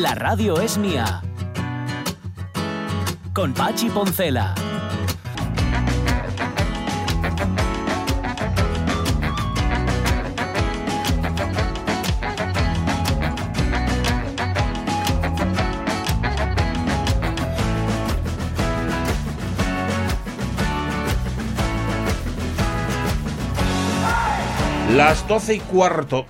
La radio es mía. Con Pachi Poncela. Las doce y cuarto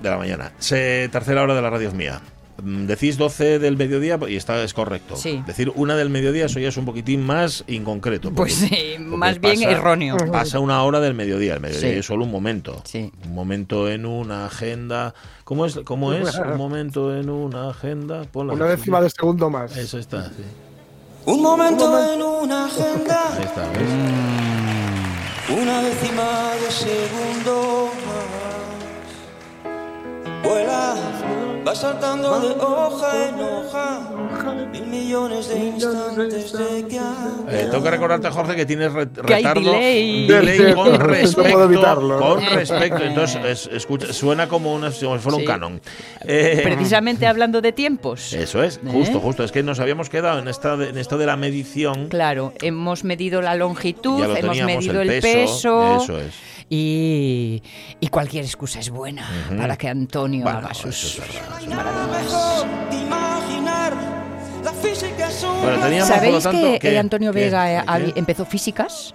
de la mañana. Se, tercera hora de la radio es mía. Mm, Decís 12 del mediodía y está es correcto. Sí. Decir una del mediodía, eso ya es un poquitín más inconcreto. porque- Pues sí, porque más bien pasa- erróneo. Pasa una hora del mediodía. El mediodía Sí. es solo un momento. Sí. Un momento en una agenda. ¿Cómo es? ¿Cómo es? Un momento en una agenda. Ponla. Una décima de segundo más. Eso está, sí. Un momento en una agenda, Ahí está, ¿ves? una décima de segundo va saltando de hoja en hoja, mil millones de instantes de que Eh, tengo que recordarte, Jorge, que tienes re- Que hay retardo. delay. delay con No puedo respecto. evitarlo. Con respecto. Entonces, es- escucha, suena como, una, como si fuera Sí. un canon. Eh, Precisamente hablando de tiempos. Eso es, ¿Eh? justo, justo. Es que nos habíamos quedado en, esta, en esto de la medición. Claro, hemos medido la longitud, hemos teníamos, medido el el, peso, eso es. Y, y cualquier excusa es buena para que Antonio Bueno, haga eso sus. es Bueno, teníamos, por lo ¿Sabéis tanto, que ¿qué? eh, Antonio. Vega eh, habi- empezó físicas?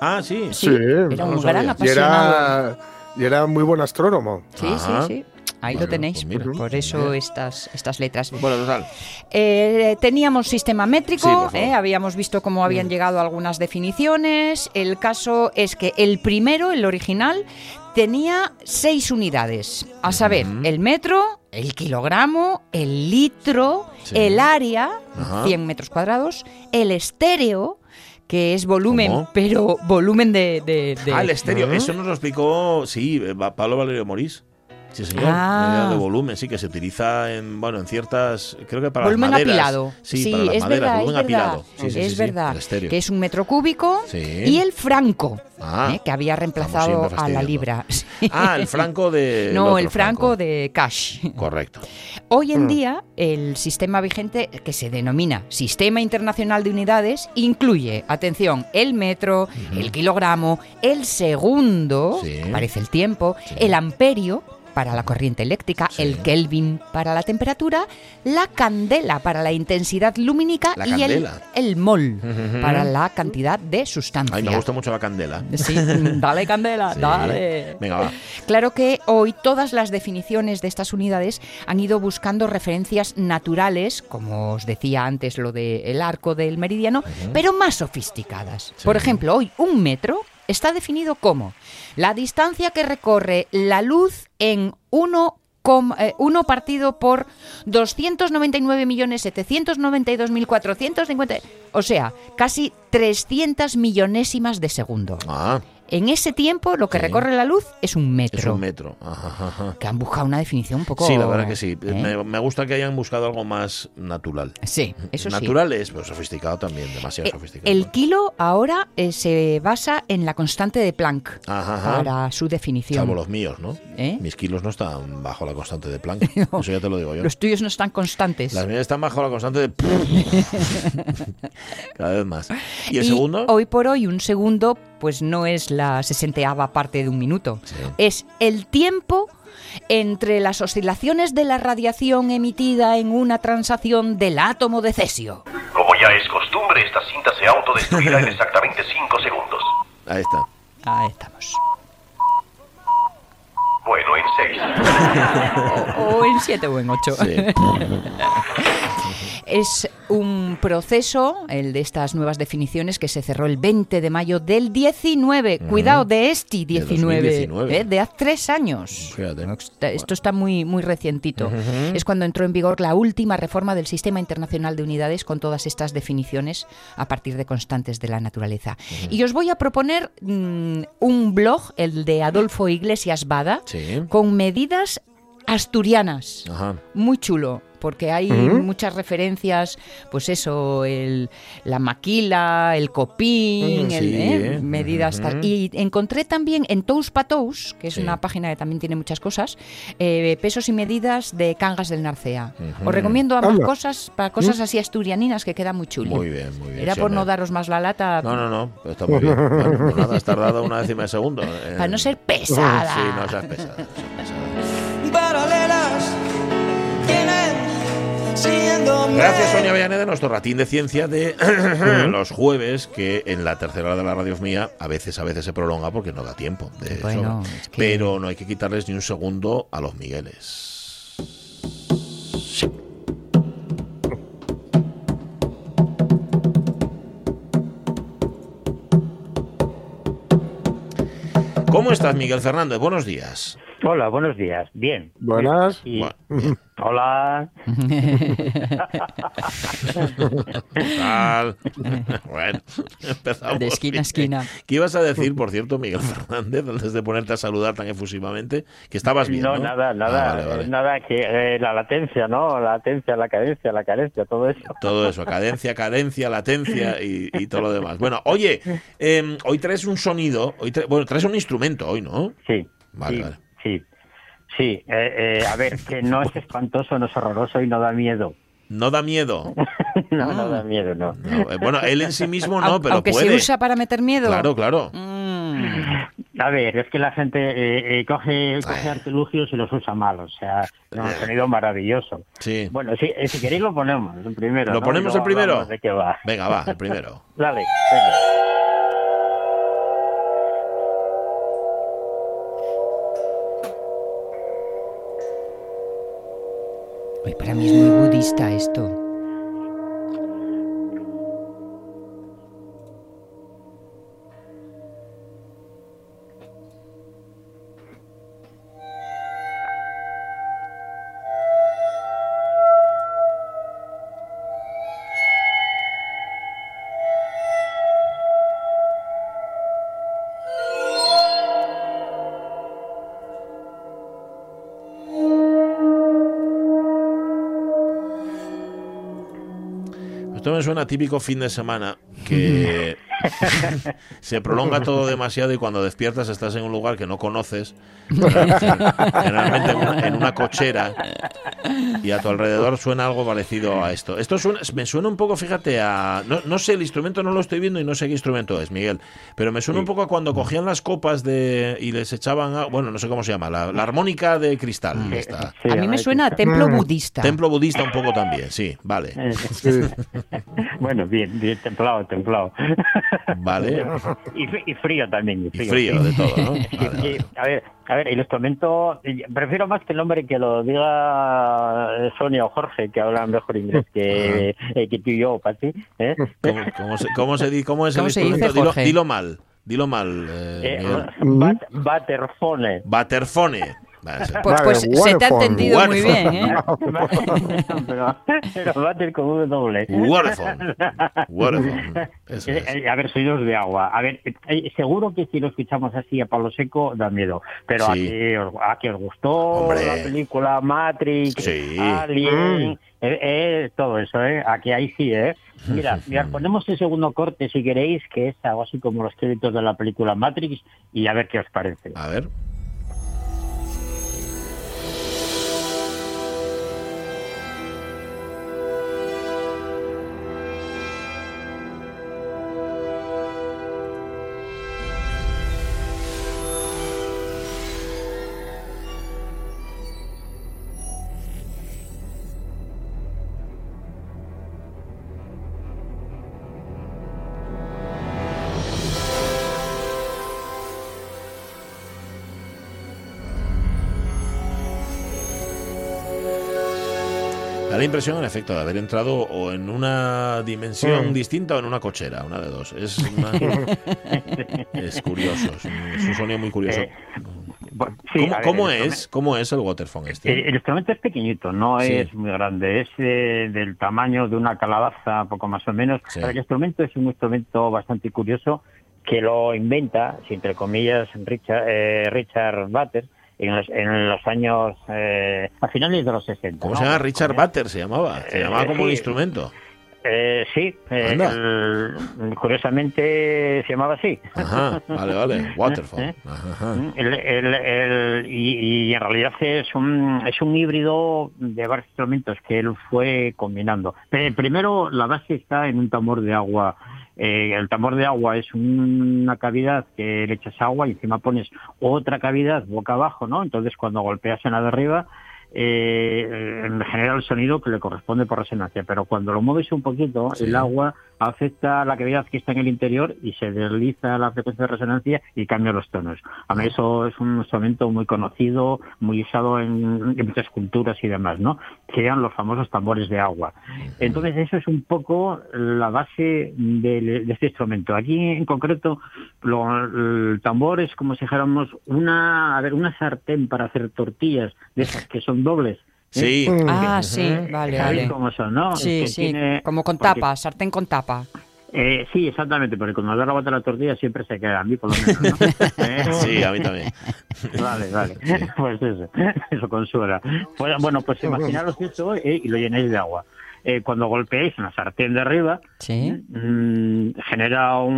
Ah, sí. Sí, Sí, era no un gran sabía. Y apasionado. era, y era muy buen astrónomo. Sí, Ajá. sí, sí. Ahí Bueno, lo tenéis. pues mira. por eso estas, estas letras. Bueno, total. Eh, teníamos sistema Sí, métrico, favor. eh, habíamos visto cómo habían llegado algunas definiciones. El caso es que el primero, el original, tenía seis unidades, a saber, el metro, el kilogramo, el litro, Sí. el área, Ajá. 100 metros cuadrados, el estéreo, que es volumen, ¿Cómo? pero volumen de... de- de- Ah, el estéreo. Eso nos lo explicó, sí, eh, Pablo Valerio Morís. Sí, señor. Ah. De volumen, sí, que se utiliza en, bueno, en ciertas, creo que para volumen las maderas. apilado. Sí, para las es maderas, verdad, volumen es verdad. apilado. Sí, sí, es sí, sí, verdad. que es un metro cúbico Sí. y el franco, Ah. eh, que había reemplazado a la libra. Ah, el franco de. no, el franco de cash. Correcto. Hoy Mm. en día, el sistema vigente, que se denomina Sistema Internacional de Unidades, incluye, atención, el metro, el kilogramo, el segundo, Sí. que aparece el tiempo, el amperio para la corriente eléctrica, Sí. el Kelvin para la temperatura, la candela para la intensidad lumínica La y el, candela. el mol para la cantidad de sustancia. Ay, me gusta mucho la candela. Sí, dale candela, Sí. dale. Venga, va. Claro que hoy todas las definiciones de estas unidades han ido buscando referencias naturales, como os decía antes lo del arco del meridiano, pero más sofisticadas. Sí. Por ejemplo, hoy un metro está definido como la distancia que recorre la luz en 1 com- eh, uno partido por 299.792.450, o sea, casi 300 millonésimas de segundo. Ah, En ese tiempo lo que Sí. recorre la luz es un metro. es un metro. Ajá, ajá. Que han buscado una definición un poco... Sí, la verdad que sí. ¿eh? Me, me gusta que hayan buscado algo más natural. Sí, eso sí. natural es, pero sofisticado también, demasiado Eh, sofisticado. El kilo ahora eh, se basa en la constante de Planck Ajá, para su definición. Salvo los míos, ¿no? ¿Eh? Mis kilos no están bajo la constante de Planck. No. Eso ya te lo digo yo. Los tuyos no están constantes. Las mías están bajo la constante de. Cada vez más. ¿Y el Y segundo? Hoy por hoy un segundo pues no es la sesenteava parte de un minuto. Sí. Es el tiempo entre las oscilaciones de la radiación emitida en una transacción del átomo de cesio. Como ya es costumbre, esta cinta se autodestruirá en exactamente 5 segundos. Ahí está. Ahí estamos. Bueno, en 6. O, o en 7 o en 8. Sí. Es un proceso, el de estas nuevas definiciones, que se cerró el 20 de mayo del 19. Cuidado, de este 19. 2019. ¿eh? De hace tres años. Fíjate. Esto está muy, muy recientito. Es cuando entró en vigor la última reforma del Sistema Internacional de Unidades con todas estas definiciones a partir de constantes de la naturaleza. Y os voy a proponer mm, un blog, el de Adolfo Iglesias Bada, Sí. con medidas asturianas. Ajá. Muy chulo. Porque hay muchas referencias, pues eso, el, la maquila, el copín, Mm, el, sí, ¿eh? eh. medidas tal. Y encontré también en Tous Patous, que es Sí. una página que también tiene muchas cosas, eh, pesos y medidas de Cangas del Narcea. Os recomiendo ambas cosas, para cosas así asturianinas que quedan muy chulo. Muy bien, muy bien. Era por no daros más la lata, No, no, no, pero está muy bien. Bueno, pues nada, has tardado una décima de segundo. eh. para no ser pesada. Sí, no seas pesada. no seas pesada. Gracias, Sonia Villaneda, nuestro ratín de ciencia de los jueves, que en la tercera hora de la radio es mía, a veces, a veces se prolonga porque no da tiempo. de Bueno, sobra. es que- Pero no hay que quitarles ni un segundo a los Migueles. ¿Cómo estás, Miguel Fernández? Buenos días. Hola, buenos días. Bien. Buenas. Y- Bueno, bien. Hola. ¿Qué tal? bueno, empezamos. De esquina a esquina. ¿Qué ibas a decir, por cierto, Miguel Fernández, antes de ponerte a saludar tan efusivamente? Que estabas bien. No, No, nada, nada, Ah, vale, vale. nada que eh, la latencia, ¿no? La latencia, la cadencia, la carencia, todo eso. Todo eso, cadencia, carencia, latencia y, y todo lo demás. Bueno, oye, eh, hoy traes un sonido, hoy tra- bueno, traes un instrumento hoy, ¿no? Sí. Vale, sí, vale. Sí. Eh, eh, a ver, que no es espantoso, no es horroroso y no da miedo. No da miedo. No, no da miedo, no. No, eh, bueno, él en sí mismo no, pero Aunque puede. se usa para meter miedo. Claro, claro. Mm. A ver, es que la gente eh, eh, coge, coge artilugios y los usa mal, o sea, es un sonido maravilloso. Sí. Bueno, eh, si queréis lo ponemos, el primero. ¿Lo ¿no? ponemos el primero? hablamos ¿De qué va? Venga, va, el primero. Dale, venga. Para mí es muy budista esto. Suena típico fin de semana que se prolonga todo demasiado y cuando despiertas estás en un lugar que no conoces, generalmente en una, en una cochera, y a tu alrededor suena algo parecido a esto. Esto suena- me suena un poco, fíjate, a... No, no sé, el instrumento no lo estoy viendo y no sé qué instrumento es, Miguel, pero me suena un poco a cuando cogían las copas de y les echaban... a- bueno, no sé cómo se llama, la, la armónica de cristal. esta. Sí, a mí me suena a templo budista. Templo budista un poco también, sí, vale. Eh, Sí. bueno, bien, bien, templado, templado. Vale. y, fr- y frío también. Y Y frío, de todo, ¿no? Vale, sí. A ver, a ver, el instrumento, prefiero más que el nombre que lo diga Sonia o Jorge, que hablan mejor inglés que, eh, que tú y yo, Pati. ¿eh? ¿Cómo, cómo se, cómo se cómo es ¿Cómo el se dice, instrumento? Dilo, dilo mal, dilo mal, eh, Eh, Miguel. bat- Butterphone. Butterphone. Pues, pues se te ha entendido muy bien, ¿eh? pero, butter con V doble. A ver, sonidos de agua. A ver, eh, seguro que si lo escuchamos así a palo seco da miedo. Pero Sí. a, que os, a que os gustó Hombre. la película Matrix, Sí. Alien, eh, eh, todo eso, ¿eh? A que ahí sí, ¿eh? Mira, mira, ponemos el segundo corte si queréis, que es algo así como los créditos de la película Matrix, y a ver qué os parece. A ver. Impresión, en efecto, de haber entrado o en una dimensión Mm. distinta o en una cochera, una de dos. Es, una- es curioso, es un, es un sonido muy curioso. Eh, bueno, sí, ¿Cómo, ver, es, ¿Cómo es el waterphone este? el instrumento es pequeñito, no Sí. es muy grande, es eh, del tamaño de una calabaza, poco más o menos. Sí. Pero el instrumento es un instrumento bastante curioso que lo inventa, si entre comillas, Richard, eh, Richard Butter en los, en los años, eh, a finales de los 60. ¿Cómo ¿no? se llama? Richard Butter se llamaba. Se Eh, llamaba como un instrumento. Eh, sí, eh, el- curiosamente se llamaba así. Ajá, vale, vale. ¿Eh? Ajá, ajá. El- y, y en realidad es un, es un híbrido de varios instrumentos que él fue combinando. Pe- Primero, la base está en un tambor de agua. Eh, el tambor de agua es un- una cavidad que le echas agua y encima pones otra cavidad boca abajo, ¿no? Entonces, cuando golpeas en la de arriba, eh, eh, genera el sonido que le corresponde por resonancia. Pero cuando lo mueves un poquito, Sí. el agua afecta la cavidad que está en el interior y se desliza la frecuencia de resonancia y cambia los tonos. A mí eso es un instrumento muy conocido, muy usado en, muchas culturas y demás, ¿no? Que eran los famosos tambores de agua. Entonces eso es un poco la base de, de este instrumento. Aquí en concreto lo- el tambor es como si dijéramos una, a ver, una sartén para hacer tortillas de esas que son dobles. Sí. Ah, sí, vale, ¿Sabéis vale. cómo son, no? Sí, Que sí, tiene- como con porque- tapa, sartén con tapa. eh, sí, exactamente, porque cuando da la vuelta a la tortilla siempre se queda, a mí por lo menos, ¿no? Eh, Sí, a mí también. Vale, vale. Pues eso, eso consuela. Pues, bueno, pues imaginaros eso eh, y lo llenáis de agua. Eh, cuando golpeáis en la sartén de arriba, Sí. mm, genera un,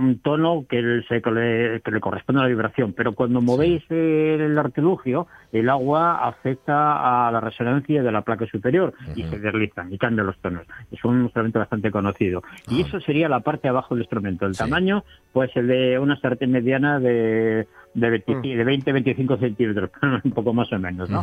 un tono que, se- que le, que le corresponde a la vibración. Pero cuando movéis el artilugio, el agua afecta a la resonancia de la placa superior y se deslizan y cambian los tonos. Es un instrumento bastante conocido. Y Ah. eso sería la parte abajo del instrumento. El Sí. tamaño, pues el de una sartén mediana de, de, 20 de 20-25 centímetros, un poco más o menos, ¿no?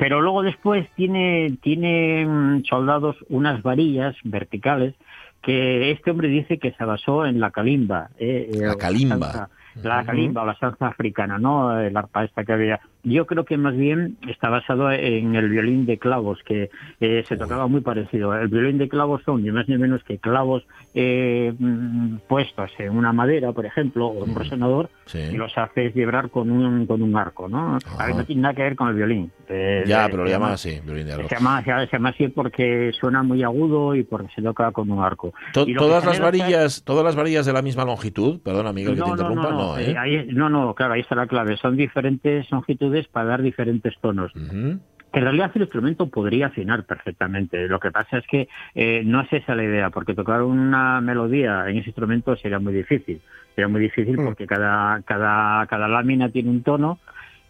Pero luego después tiene, tiene mm, soldados unas varillas verticales que este hombre dice que se basó en la calimba. eh, eh, La calimba. salsa- La calimba o la salsa africana, ¿no? El arpa esta que había. Yo creo que más bien está basado en el violín de clavos, que eh, se tocaba muy parecido. El violín de clavos son ni más ni menos que clavos eh, mm, puestos en una madera, por ejemplo, o un resonador, Sí. y los haces vibrar con un, con un arco, ¿no? A ver, no tiene nada que ver con el violín. Eh, Ya, eh, pero lo se llaman llama- así, violín de Se arco. llama, se llama así porque suena muy agudo y porque se toca con un arco. To- todas las varillas, todas las varillas de la misma longitud, perdona Miguel que te no, interrumpa, no, no, no, ¿eh? eh, ahí- no, no, claro, ahí está la clave. Son diferentes longitudes para dar diferentes tonos. Ujú. En realidad el instrumento podría afinar perfectamente. Lo que pasa es que eh, no es esa la idea, porque tocar una melodía en ese instrumento sería muy difícil. Sería muy difícil Mm. porque cada, cada, cada lámina tiene un tono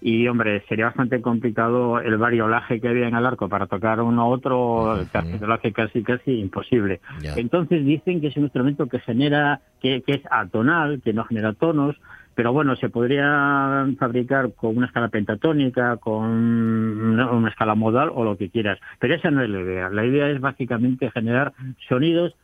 y, hombre, sería bastante complicado el variolaje que había en el arco para tocar uno u otro, Ujú. casi te lo hace casi, casi imposible. Ya. Entonces dicen que es un instrumento que genera, que, que es atonal, que no genera tonos, pero bueno, se podría fabricar con una escala pentatónica, con una, escala modal o lo que quieras. Pero esa no es la idea. La idea es básicamente generar sonidos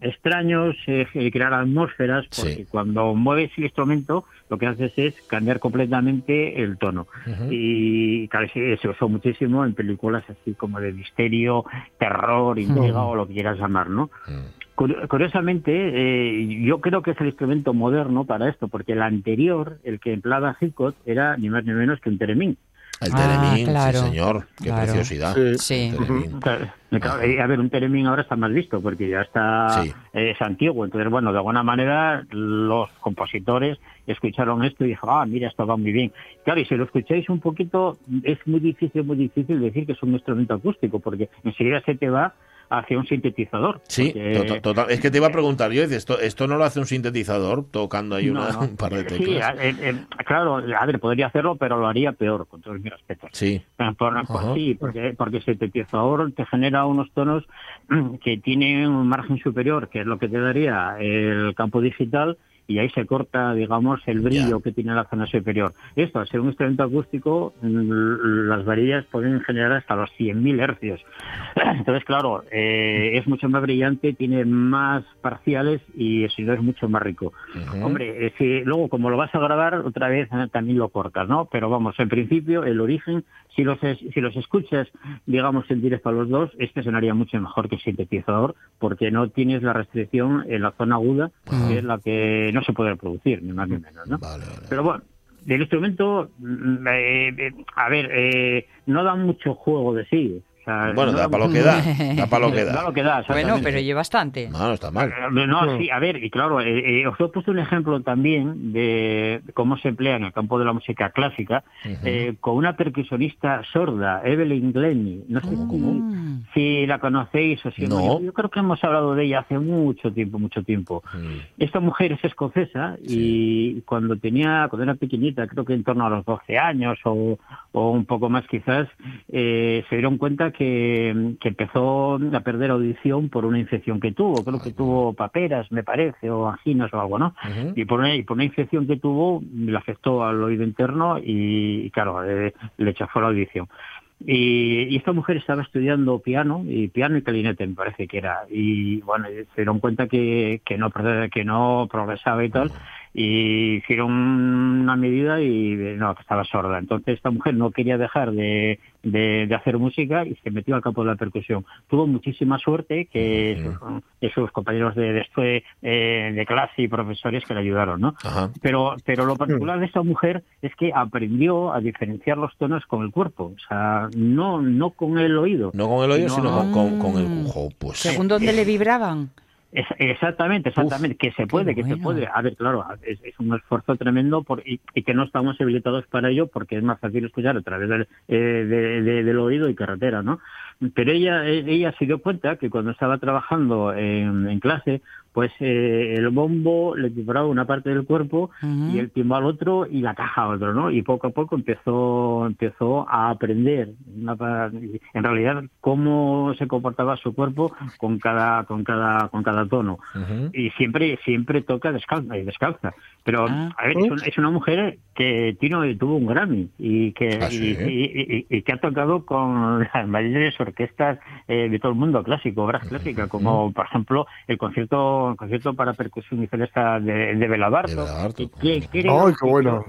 extraños, eh, crear atmósferas, porque Sí. cuando mueves el instrumento lo que haces es cambiar completamente el tono. Y claro, se usó muchísimo en películas así como de misterio, terror, intriga o lo que quieras llamar, ¿no? Mm. Curiosamente, eh, yo creo que es el instrumento moderno para esto, porque el anterior, el que empleaba Hitchcock, era ni más ni menos que un teremín. El Ah, Teremín, claro, sí señor, qué claro. preciosidad. Sí. A ver, un teremín ahora está más visto, porque ya está Sí. eh, es antiguo. Entonces, bueno, de alguna manera los compositores escucharon esto y dijeron, ah, mira, esto va muy bien. Claro, y si lo escucháis un poquito, es muy difícil, muy difícil decir que es un instrumento acústico, porque enseguida se te va hacia un sintetizador. Sí, porque- to- to- total. Es que te iba a preguntar, yo esto, esto no lo hace un sintetizador tocando ahí una- No, no. un par de Sí, teclas. eh, eh, claro, a ver, podría hacerlo, pero lo haría peor, con todos mis respetos. Sí, Eh, por- Ajá. sí, porque, porque el sintetizador te genera unos tonos mm, que tienen un margen superior, que es lo que te daría el campo digital, y ahí se corta, digamos, el brillo que tiene la zona superior. Esto, al ser un instrumento acústico, mm, las varillas pueden generar hasta los 100.000 hercios. Entonces, claro, eh, es mucho más brillante, tiene más parciales y el sonido es mucho más rico. Hombre, eh, si luego como lo vas a grabar, otra vez eh, también lo cortas, ¿no? Pero vamos, en principio, el origen, si los, es- si los escuchas, digamos, en directo a los dos, este sonaría mucho mejor que el sintetizador, porque no tienes la restricción en la zona aguda, que es la que no se puede reproducir, ni más ni menos, ¿no? Pero bueno, del instrumento, mm, eh, eh, a ver, eh, no da mucho juego de sí. O sea, Bueno, no da para lo que da, da para lo que Da da. lo que da, Bueno, pero oye bastante. No, no está mal. No, sí, a ver, y claro, eh, eh, os he puesto un ejemplo también de cómo se emplea en el campo de la música clásica eh, con una percusionista sorda, Evelyn Glennie. No sé si, si la conocéis o si No. Yo, yo creo que hemos hablado de ella hace mucho tiempo, mucho tiempo. Esta mujer es escocesa y cuando tenía, cuando era pequeñita, creo que en torno a los 12 años o, o un poco más quizás, eh, se dieron cuenta que, que empezó a perder audición por una infección que tuvo. Creo que tuvo paperas, me parece, o anginas o algo, ¿no? y, por una, y por una infección que tuvo, le afectó al oído interno y, claro, eh, le chafó la audición. Y, y esta mujer estaba estudiando piano, y piano y clarinete me parece que era, y bueno, se dieron cuenta que, que, no, que no progresaba y tal, y hicieron una medida y no, que estaba sorda. Entonces esta mujer no quería dejar de, de, de hacer música y se metió al campo de la percusión. Tuvo muchísima suerte que sus, compañeros de, de, eh, de clase y profesores que le ayudaron, ¿no? Ajá. Pero, pero lo particular de esta mujer es que aprendió a diferenciar los tonos con el cuerpo, o sea, no, no con el oído. No con el oído, No, sino no. con, con- con el cujo. Pues Según dónde le vibraban. Es- exactamente, exactamente, que se puede, que se puede. A ver, claro, es, es un esfuerzo tremendo por, y, y que no estamos habilitados para ello porque es más fácil escuchar a través del, eh, de- de- del oído y carretera, ¿no? Pero ella, eh, ella se dio cuenta que cuando estaba trabajando en, en clase, pues eh, el bombo le vibraba una parte del cuerpo y el timbal otro y la caja otro, ¿no? Y poco a poco empezó empezó a aprender una en realidad cómo se comportaba su cuerpo con cada con cada con cada tono y siempre siempre toca descalza y descalza pero Ah. a ver, es, un- es una mujer que tiene, tuvo un Grammy y que ¿Ah, sí? y, y- y- y que ha tocado con las mayores orquestas eh, de todo el mundo clásico, brass clásica, como por ejemplo el concierto el concierto para percusión y celesta de, de Bela Bartok, De Bela Bartok. que- que creo ¡Ay, qué bueno!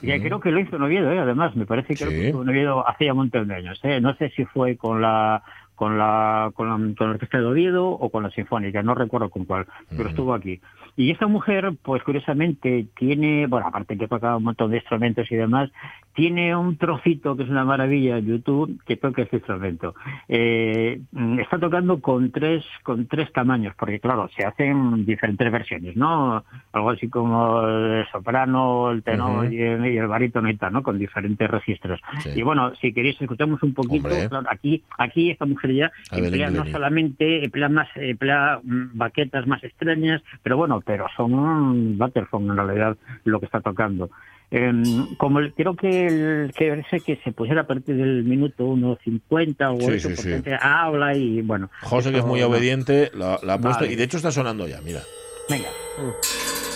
que creo que lo hizo en Oviedo, ¿eh? además, me parece que lo Sí. hizo en Oviedo hace ya un montón de años. ¿eh? No sé si fue con la con la, con la con la orquesta de Oviedo o con la sinfónica, no recuerdo con cuál, pero estuvo aquí. Y esta mujer, pues curiosamente, tiene, bueno, aparte que toca un montón de instrumentos y demás, tiene un trocito que es una maravilla en YouTube que toca este instrumento. Eh, mm, está tocando con tres, con tres tamaños, porque claro, se hacen diferentes versiones, ¿no? Algo así como el soprano, el tenor y, el, y el barítono y tal, ¿no? Con diferentes registros. Sí. Y bueno, si queréis escuchamos un poquito, claro, aquí, aquí esta mujer ya emplea no solamente emplea más emplea mm, baquetas más extrañas, pero bueno, pero son un Butterphone en realidad lo que está tocando. Em, como el- creo que el, que parece que se pusiera a partir del minuto 1.50 o Sí, eso, sí, porque sí. habla y bueno. José, que es muy obediente, la, la ha puesto Vale. y de hecho está sonando ya, mira. Venga. Impresionante.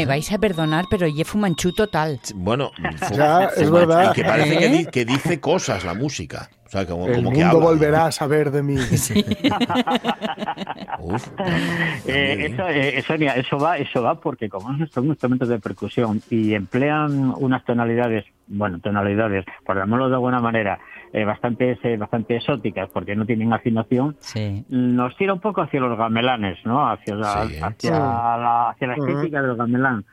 Me ¿eh? vais a perdonar, pero ye fumanchú total. Bueno, fu- Ya, es verdad. Y que parece que, ¿Eh? di- que dice cosas la música. O sea, como, El como que mundo volverá a saber de mí. Uf, Eh, eso, eh, Sonia, eso va, eso va porque como son instrumentos de percusión y emplean unas tonalidades bueno, tonalidades, por llamarlo de alguna manera, eh, bastante, eh, bastante exóticas, porque no tienen afinación, Sí. nos tira un poco hacia los gamelanes, ¿no? Hacia la, Sí. hacia la, hacia la estética del gamelán,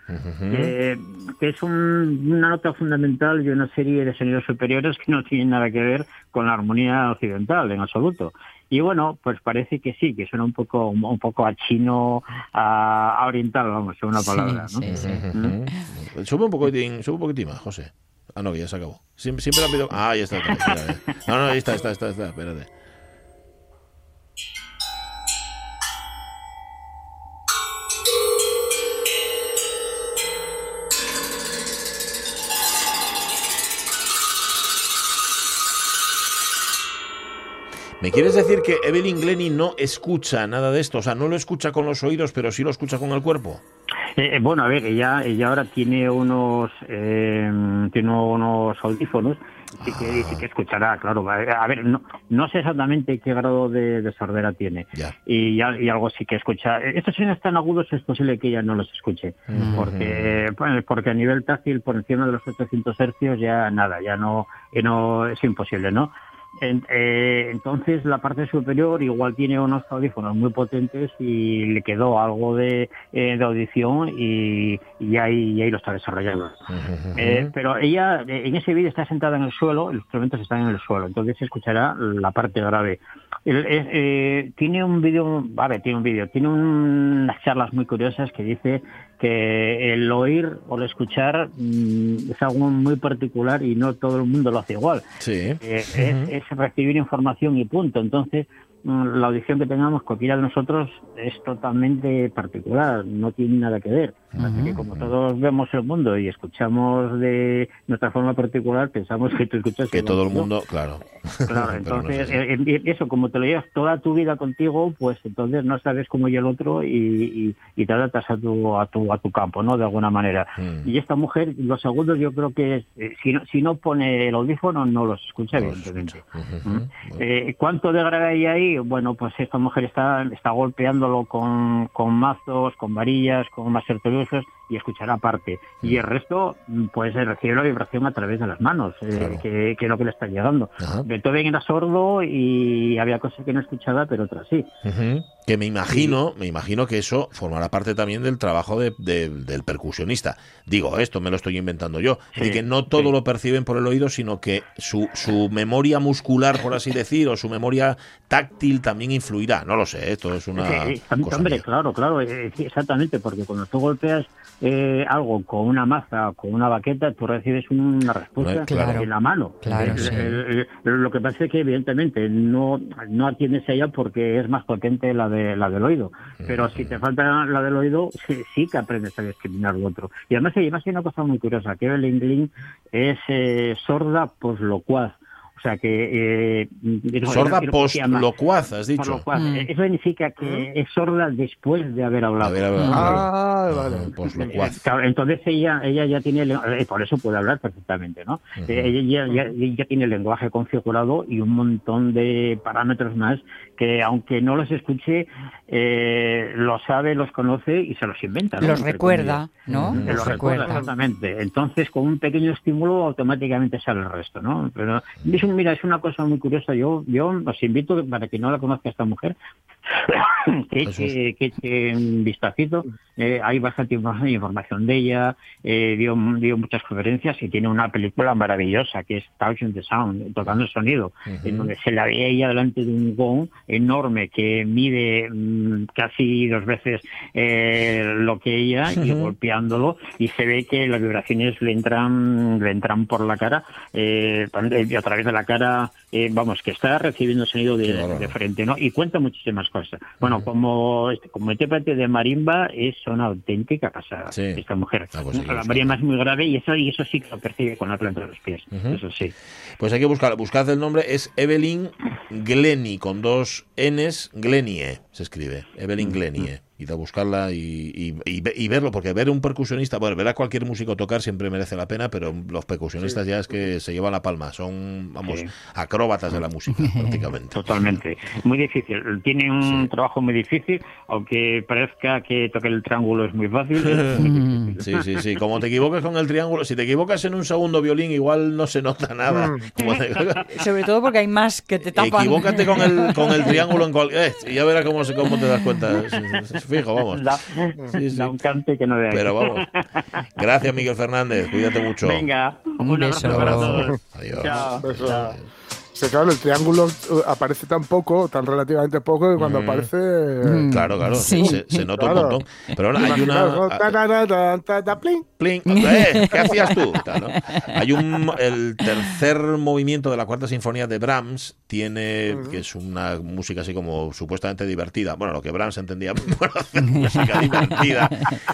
que, que es un- una nota fundamental de una serie de sonidos superiores que no tienen nada que ver con la armonía occidental en absoluto. Y bueno, pues parece que sí, que suena un poco un poco a chino, a, a oriental, vamos, es una Sí, palabra, ¿no? sí, sí. Ujú. Sube un poquitín, sube un poquitín más, José. Ah, no, que ya se acabó. Siempre, siempre. Ah, ya está. No, no, ahí está, está, está, está. Espérate. ¿Me quieres decir que Evelyn Glennie no escucha nada de esto? O sea, no lo escucha con los oídos, pero sí lo escucha con el cuerpo. Eh, eh, bueno, a ver, ella, ella ahora tiene unos eh, tiene unos audífonos sí que, sí que escuchará, claro. A ver, no, no sé exactamente qué grado de, de sordera tiene. Ya. Y, y algo sí que escucha. Estos sonidos tan agudos es posible que ella no los escuche. Porque, bueno, porque a nivel táctil, por encima de los 800 hercios, ya nada, ya no, ya no es imposible, ¿no? Eh, entonces la parte superior igual tiene unos audífonos muy potentes y le quedó algo de, eh, de audición y, y ahí, y ahí lo está desarrollando. Eh, pero ella en ese vídeo está sentada en el suelo, los instrumentos están en el suelo, entonces se escuchará la parte grave. El- eh, eh, tiene un vídeo, ver, tiene un vídeo, tiene un- unas charlas muy curiosas que dice que el oír o el escuchar mm, es algo muy particular y no todo el mundo lo hace igual. Sí. Es, es recibir información y punto. Entonces, mm, la audición que tengamos cualquiera de nosotros es totalmente particular, no tiene nada que ver. Así que como todos vemos el mundo y escuchamos de nuestra forma particular, pensamos que tú escuchas Que todo el mundo, claro. Claro, Pero no es entonces, eh, eh, eso, como te lo llevas toda tu vida contigo, pues entonces no sabes cómo yo el otro y, y, y te adaptas a tu, a, tu, a tu campo, ¿no? De alguna manera. Mm. Y esta mujer, los segundos yo creo que es, eh, si, no, si no pone el audífono, no los escucha, No los evidentemente. Ujú, ¿Mm? Eh, ¿Cuánto de grave hay ahí? Bueno, pues esta mujer está, está golpeándolo con, con mazos, con varillas, con Teşekkür. Y escuchará aparte. Y el resto, mm, pues eh, recibe la vibración a través de las manos, eh, que, que es lo que le está llegando. Ajá. Beethoven era sordo y había cosas que no escuchaba, pero otras sí. Que me imagino, me imagino que eso formará parte también del trabajo de- de- del percusionista. Digo, esto me lo estoy inventando yo. Sí, de que no todo lo perciben por el oído, sino que su, su memoria muscular, por así decir, o su memoria táctil también influirá. No lo sé, esto es una cosa hombre, mía. claro, claro, eh, sí, exactamente, porque cuando tú golpeas eh, algo con una maza, con una baqueta, tú recibes una respuesta Claro. en la mano. Claro, Eh, sí. eh, eh, lo que pasa es que evidentemente no, no atiendes a ella porque es más potente la de la del oído, pero si te falta la del oído, sí, sí que aprendes a discriminar lo otro. Y además, además hay una cosa muy curiosa, que Evelyn Glynn es eh, sorda poslocuaz. O sea que... Eh, Sorda es lo que se llama. postlocuaz, has dicho. Poslocuaz. Mm. Eso significa que es sorda después de haber hablado. ver, a ver, Ah, vale. Eh, claro, entonces ella ella ya tiene eh, por eso puede hablar perfectamente no Eh, ella ya, ya- ya tiene el lenguaje configurado y un montón de parámetros más que aunque no los escuche eh, los sabe los conoce y se los inventa ¿no? Los recuerda. ¿no? Se los recuerda exactamente entonces con un pequeño estímulo automáticamente sale el resto no pero es un- mira es una cosa muy curiosa yo yo os invito para que no la conozca esta mujer que eche, que eche un vistacito. Eh, hay bastante informa- información de ella, eh, dio, dio muchas conferencias y tiene una película maravillosa que es Touching the Sound, tocando el sonido, en donde se la ve ella delante de un gong enorme que mide mm, casi dos veces eh, lo que ella y golpeándolo y se ve que las vibraciones le entran, le entran por la cara eh, a través de la cara, eh, vamos, que está recibiendo sonido de, frente, ¿no? Y cuenta muchísimas cosas. Bueno, como, este- como intérprete de marimba es una auténtica pasada Sí. esta mujer. Ah, pues la buscarla. marimba es muy grave y eso, y eso sí que lo percibe con la planta de los pies. Eso sí. Pues hay que buscar, buscad el nombre, es Evelyn Glennie, con dos Ns, Glenie, se escribe, Evelyn Glenie. Ir a buscarla y, y- y ve- y verlo, porque ver un percusionista, bueno, ver a cualquier músico tocar siempre merece la pena, pero los percusionistas ya es que se llevan la palma, son, vamos, Sí. acróbatas de la música, prácticamente. Totalmente. Muy difícil. Tiene un trabajo muy difícil, aunque parezca que tocar el triángulo es muy fácil. es muy difícil. Sí, sí, sí. Como te equivoques con el triángulo, si te equivocas en un segundo violín, igual no se nota nada. Como te- Sobre todo porque hay más que te tapan. Equivócate con el, con el triángulo en cualquier. Eh, ya verás cómo te das cuenta. Fijo, vamos. Da, Sí, sí. da un cante que no de. Pero vamos. Gracias, Miguel Fernández. Cuídate mucho. Venga, Un un, beso. abrazo para todos. Adiós. Chao. Eso. chao. Sí, claro, el triángulo uh, aparece tan poco, tan relativamente poco, que cuando Mm. aparece... Mm. Claro, claro. Sí. Se, se nota Claro. un montón. Pero ahora hay una. Ta, ta, ta, plin. Plin. Eh, ¿Qué hacías tú? ¿no? Hay un el tercer movimiento de la cuarta sinfonía de Brahms tiene que es una música así como supuestamente divertida. Bueno, lo que Brahms entendía por hacer música divertida.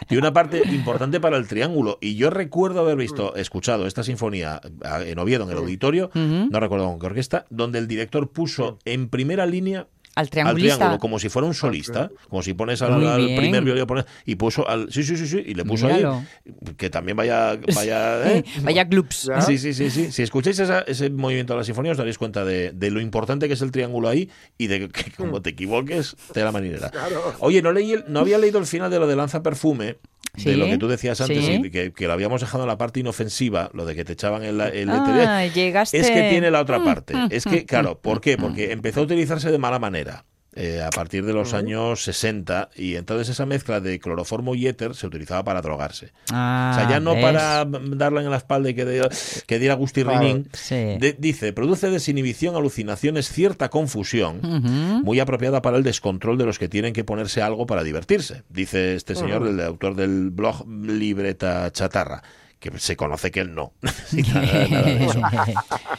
Y una parte importante para el triángulo. Y yo recuerdo haber visto, escuchado esta sinfonía eh, en Oviedo en el auditorio, no recuerdo con qué orquesta, donde el director puso en primera línea Al triángulo, como si fuera un solista, como si pones al, primer violín pones- y puso al sí sí sí sí y le puso Míralo. ahí que también vaya vaya ¿eh? Vaya clubs. Sí, sí, sí, sí. Si escucháis esa- ese movimiento de la sinfonía os daréis cuenta de, de lo importante que es el triángulo ahí y de que como te equivoques te la marinera. Claro. Oye, no leí el- no había leído el final de lo de lanza perfume. De lo que tú decías antes, sí. que, que lo habíamos dejado en la parte inofensiva, lo de que te echaban el, el Ah, llegaste. Es que tiene la otra Mm, parte. mm, Es que, mm, claro, ¿por qué? Porque empezó a utilizarse de mala manera. Eh, a partir de los años 60 y entonces esa mezcla de cloroformo y éter se utilizaba para drogarse. Ah, o sea, ya no ¿ves? para darle en la espalda y que, de- que diera gustirrinín. Sí. Dice, produce desinhibición, alucinaciones, cierta confusión, muy apropiada para el descontrol de los que tienen que ponerse algo para divertirse. Dice este señor, el autor del blog Libreta Chatarra que se conoce que él no. Sí, nada- nada de eso.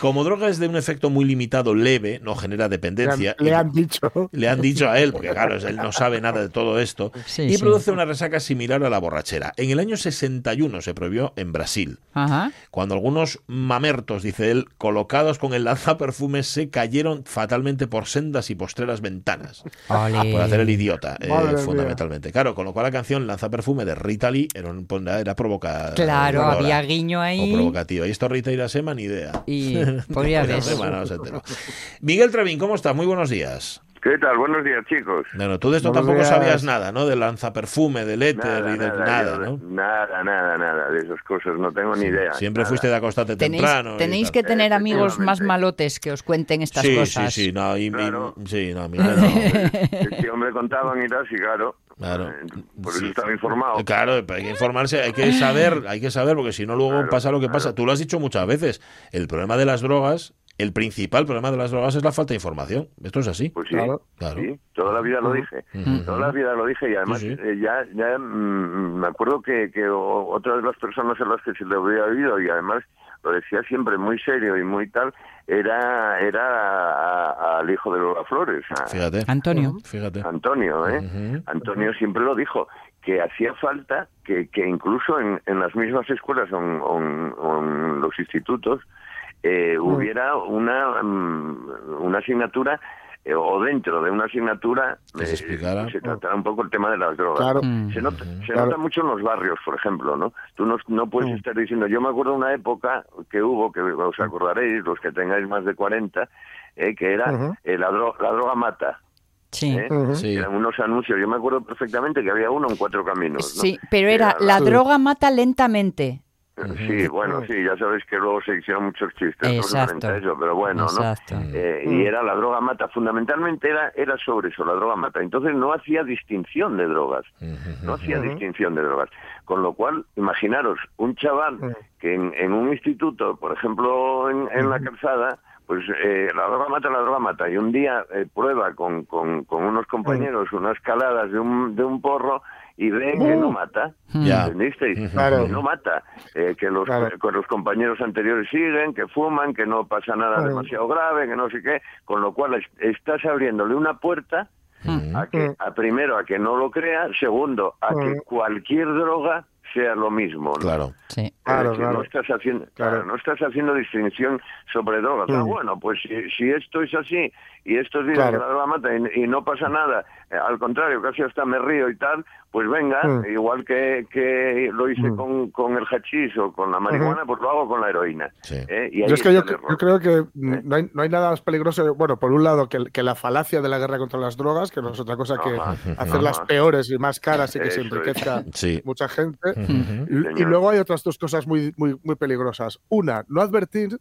Como droga es de un efecto muy limitado, leve, no genera Le han, dependencia. le han dicho. le han dicho a él, porque claro, él no sabe nada de todo esto, Sí, y sí. produce una resaca similar a la borrachera. En el año 61 se prohibió en Brasil, Ajá. cuando algunos mamertos, dice él, colocados con el lanzaperfumes se cayeron fatalmente por sendas y postreras ventanas. Ole. Por hacer el idiota, eh, mía. fundamentalmente. Claro, con lo cual la canción Lanzaperfume de Rita Lee era, era provoca- Claro, había guiño o ahí. provocativa. Y esto Rita Irasema ni idea. Y pues ves. Irasema no enteró. Miguel Trevín, ¿cómo estás? Muy buenos días. ¿Qué tal? Buenos días, chicos. Bueno, tú de esto Buenos tampoco días. sabías nada, ¿no? Del lanzaperfume, del éter Nada, y de nada, nada, yo- ¿no? nada, nada, nada de esas cosas. No tengo ni idea. Siempre nada. fuiste de acostarte Tenéis, temprano. y tenéis que tener amigos más malotes que os cuenten estas sí, cosas. Sí, sí, no, y, y- Claro. sí, no, Miguel, no. Este hombre contaban y tal, sí, claro. Claro. Eh, Por eso Sí. informado. Claro, hay que informarse, hay que saber, hay que saber, porque si no luego Claro, pasa lo que claro. pasa. Tú lo has dicho muchas veces, el problema de las drogas, el principal problema de las drogas es la falta de información. Esto es así. Pues sí, Claro. Claro. sí, toda la vida lo dije. Toda la vida lo dije y además Sí, sí. eh, ya, ya mm, me acuerdo que, que o- otra de las personas a las que se le había oído y además lo decía siempre muy serio y muy tal, era era al hijo de Lola Flores, a Fíjate, Antonio. fíjate. Antonio, ¿eh? Antonio siempre lo dijo, que hacía falta que, que incluso en, en las mismas escuelas o en, o en- o en los institutos eh, hubiera una, mm, una asignatura eh, o dentro de una asignatura se eh, explicara. se tratara un poco el tema de las drogas. Claro. Mm. Se, nota, se Claro. nota mucho en los barrios, por ejemplo, ¿no? Tú no, no puedes Mm. estar diciendo, yo me acuerdo de una época que hubo, que os acordaréis, los que tengáis más de 40, eh, que era eh, la, dro- la droga mata. Sí. ¿eh? Ujú. Sí. Eran unos anuncios, yo me acuerdo perfectamente que había uno en Cuatro Caminos. ¿no? Sí, pero era la droga mata lentamente. Sí, bueno, sí, ya sabéis que luego se hicieron muchos chistes ¿no? Exacto. a eso, pero bueno, Exacto. ¿no? Eh, y era la droga mata, fundamentalmente era, era sobre eso, la droga mata. Entonces no hacía distinción de drogas, no hacía distinción de drogas. Con lo cual, imaginaros, un chaval Ujú. que en, en un instituto, por ejemplo, en, en la calzada, pues eh, la droga mata, la droga mata, y un día eh, prueba con, con, con unos compañeros unas caladas de un, de un porro y ve que no mata. Ya. ¿Entendisteis? Claro. Que no mata, eh, que los, Claro. que los compañeros anteriores siguen, que fuman, que no pasa nada demasiado grave, que no sé qué, con lo cual es- estás abriéndole una puerta a que, Mm. a primero a que no lo crea, segundo a que Mm. cualquier droga sea lo mismo. ¿no? Claro. Sí. Claro, decir, claro. No estás haciendo, Claro. claro, no estás haciendo distinción sobre drogas. Ah, bueno, pues si, si esto es así y esto es Claro. la droga mata y, y no pasa nada eh, al contrario, casi hasta me río y tal, pues venga, Mm. igual que, que lo hice Mm. con, con el hachís o con la marihuana, pues lo hago con la heroína. Sí. ¿eh? Y ahí Yo es que yo, creo que mm, no hay, no hay nada más peligroso, bueno, por un lado, que, que la falacia de la guerra contra las drogas, que no es otra cosa que Ajá, hacerlas peores y más caras y que se Eso es. enriquezca Sí. mucha gente. Y, luego hay otras dos cosas muy, muy, muy peligrosas. Una, no advertir,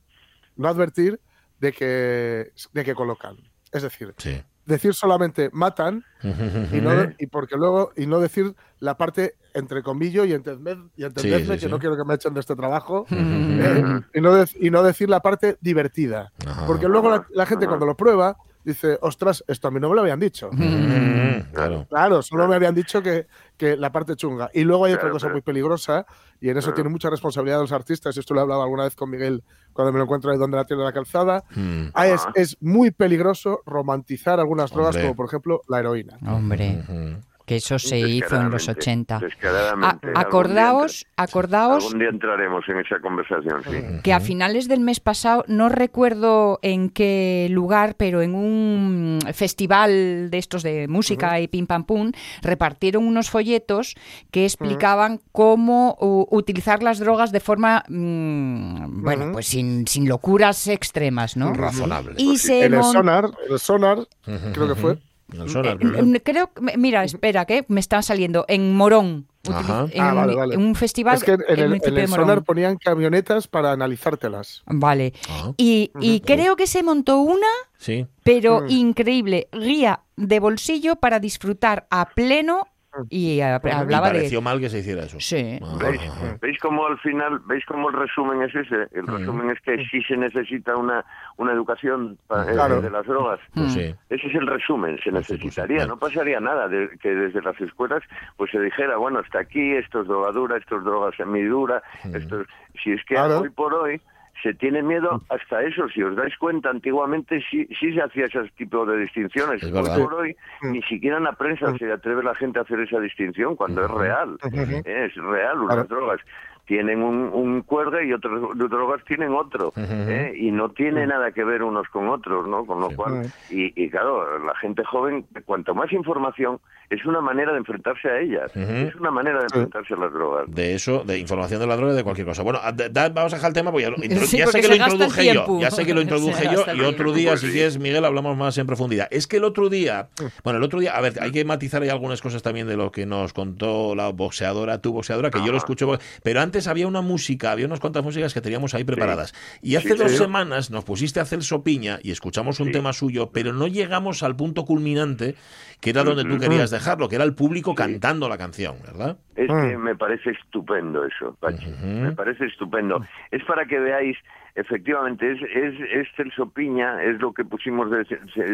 no advertir de que, de que colocan. Es decir, Sí. Decir solamente matan y, no, y porque luego y no decir la parte entre comillas y, entended- y entendedme sí, que sí. no quiero que me echen de este trabajo eh, y, no de- y no decir la parte divertida Ajá. porque luego la, la gente cuando lo prueba dice ostras esto a mí no me lo habían dicho Mm, Claro. Claro, solo me habían dicho que, que la parte chunga. Y luego hay otra cosa claro. muy peligrosa, y en eso Claro. tiene mucha responsabilidad los artistas. Esto lo he hablado alguna vez con Miguel cuando me lo encuentro ahí donde la tiene la calzada. Mm. Ah, es, Ajá. es muy peligroso romantizar algunas drogas, Hombre. como por ejemplo la heroína. Hombre. Que eso se hizo en los Descaradamente, 80. descaradamente. A- Algún día acordaos, acordaos Algún día entraremos en esa conversación, sí. que a finales del mes pasado, no recuerdo en qué lugar, pero en un festival de estos de música y pim pam pum, repartieron unos folletos que explicaban cómo u- utilizar las drogas de forma, mm, bueno, pues sin, sin locuras extremas, ¿no? Razonable. Y se En el sonar, el sonar, creo que fue. El sonar, Eh, mm, creo, que- mira, espera, que me está saliendo en Morón, Ajá. utili- en, Ah, un- vale, vale. en un festival Es que en el en el sonar ponían camionetas para analizártelas. Vale. Ah, Y, y creo que se montó una, sí. pero Mm. increíble, guía de bolsillo para disfrutar a pleno y a- hablaba de... pareció mal que se hiciera eso. Sí. Ah, ¿Veis, ajá. ¿Veis cómo al final, veis cómo el resumen es ese? El resumen es que sí se necesita una, una educación eh, Claro. de las drogas. Pues sí. Ese es el resumen, se Por supuesto, necesitaría, no pasaría nada de que desde las escuelas pues se dijera, bueno, hasta aquí, esto es drogadura, esto es droga semidura, esto es- si es que Claro. hoy por hoy se tiene miedo hasta eso, si os dais cuenta, antiguamente sí, sí se hacía ese tipo de distinciones, hoy por hoy ni siquiera en la prensa se atreve la gente a hacer esa distinción cuando es real, ¿eh? es real, unas drogas tienen un, un cuerda y otras drogas tienen otro ¿eh? y no tiene nada que ver unos con otros no con lo Sí. cual y, y claro la gente joven cuanto más información es una manera de enfrentarse a ellas es una manera de enfrentarse a las drogas De eso, de información de la droga y de cualquier cosa. Bueno, a- da- da- vamos a dejar el tema porque ya, lo- intro- Sí, ya sé que lo introduje yo. Ya sé que lo introduje yo y otro día, Pues si sí. quieres, Miguel, hablamos más en profundidad. Es que el otro día, bueno, el otro día, a ver, hay que matizar ahí algunas cosas también de lo que nos contó la boxeadora, tu boxeadora, que yo lo escucho, pero antes había una música, había unas cuantas músicas que teníamos ahí preparadas. Y hace Sí, dos semanas nos pusiste a Celso Piña y escuchamos un Sí. tema suyo, pero no llegamos al punto culminante que era donde tú querías dejarlo, que era el público cantando la canción, ¿verdad? Es que me parece estupendo eso, Pachi. Me parece estupendo. Es para que veáis, efectivamente, es, es, es Celso Piña, es lo que pusimos de,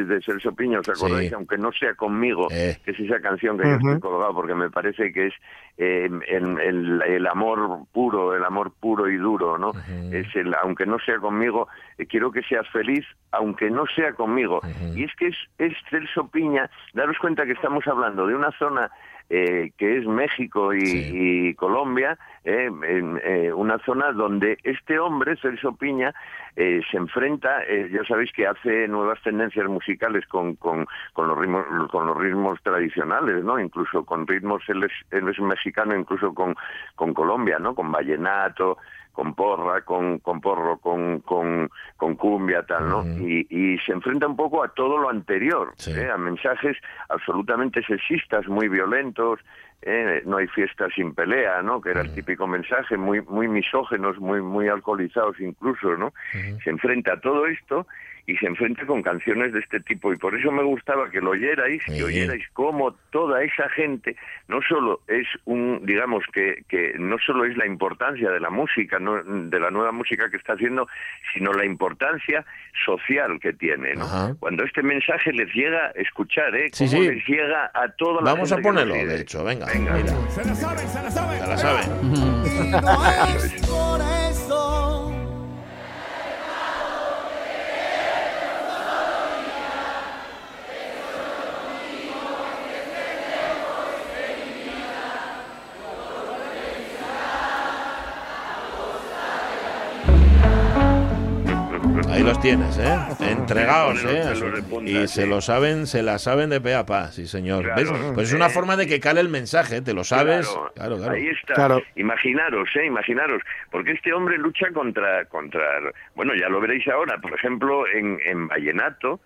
de Celso Piña, ¿os acordáis? Sí. Aunque no sea conmigo, Eh. que es esa canción que yo Ujú. estoy colgado, porque me parece que es eh, el, el- el amor puro, el amor puro y duro, ¿no? Es el, aunque no sea conmigo, eh, quiero que seas feliz, aunque no sea conmigo. Y es que es, es Celso Piña, daros cuenta que estamos hablando de una zona eh, que es México y, Sí. y Colombia, eh, en, eh, una zona donde este hombre, Celso Piña, eh, se enfrenta, eh, ya sabéis que hace nuevas tendencias musicales con, con, con los ritmos con los ritmos tradicionales, ¿no? Incluso con ritmos, él es, él es mexicano, incluso con, con Colombia, ¿no? Con vallenato, con porra, con, con porro, con, con, con cumbia, tal, ¿no? y, y se enfrenta un poco a todo lo anterior, Sí. ¿eh? a mensajes absolutamente sexistas, muy violentos, ¿eh? no hay fiesta sin pelea, ¿no? Que era el típico mensaje, muy, muy misógenos, muy, muy alcoholizados incluso, ¿no? Se enfrenta a todo esto y se enfrenta con canciones de este tipo y por eso me gustaba que lo oyerais, que oyerais cómo toda esa gente no solo es un, digamos que, que no solo es la importancia de la música, no- de la nueva música que está haciendo, sino la importancia social que tiene, ¿no? Cuando este mensaje les llega a escuchar, ¿eh? Cómo sí. les llega a toda la Vamos a gente ponerlo, de hecho, venga. Venga. mira. Se la saben, se la saben. Se la sabe. Y no es por eso. Los tienes, ¿eh? Entregados, ¿eh? Y se lo saben, se la saben de pe a pa, sí, señor. Claro. ¿Ves? Pues es una Eh, forma de que cale el mensaje, te lo sabes. Claro, Claro, claro. Ahí está. Claro. Imaginaros, eh, imaginaros, porque este hombre lucha contra, contra, bueno, ya lo veréis ahora, por ejemplo, en, en Vallenato,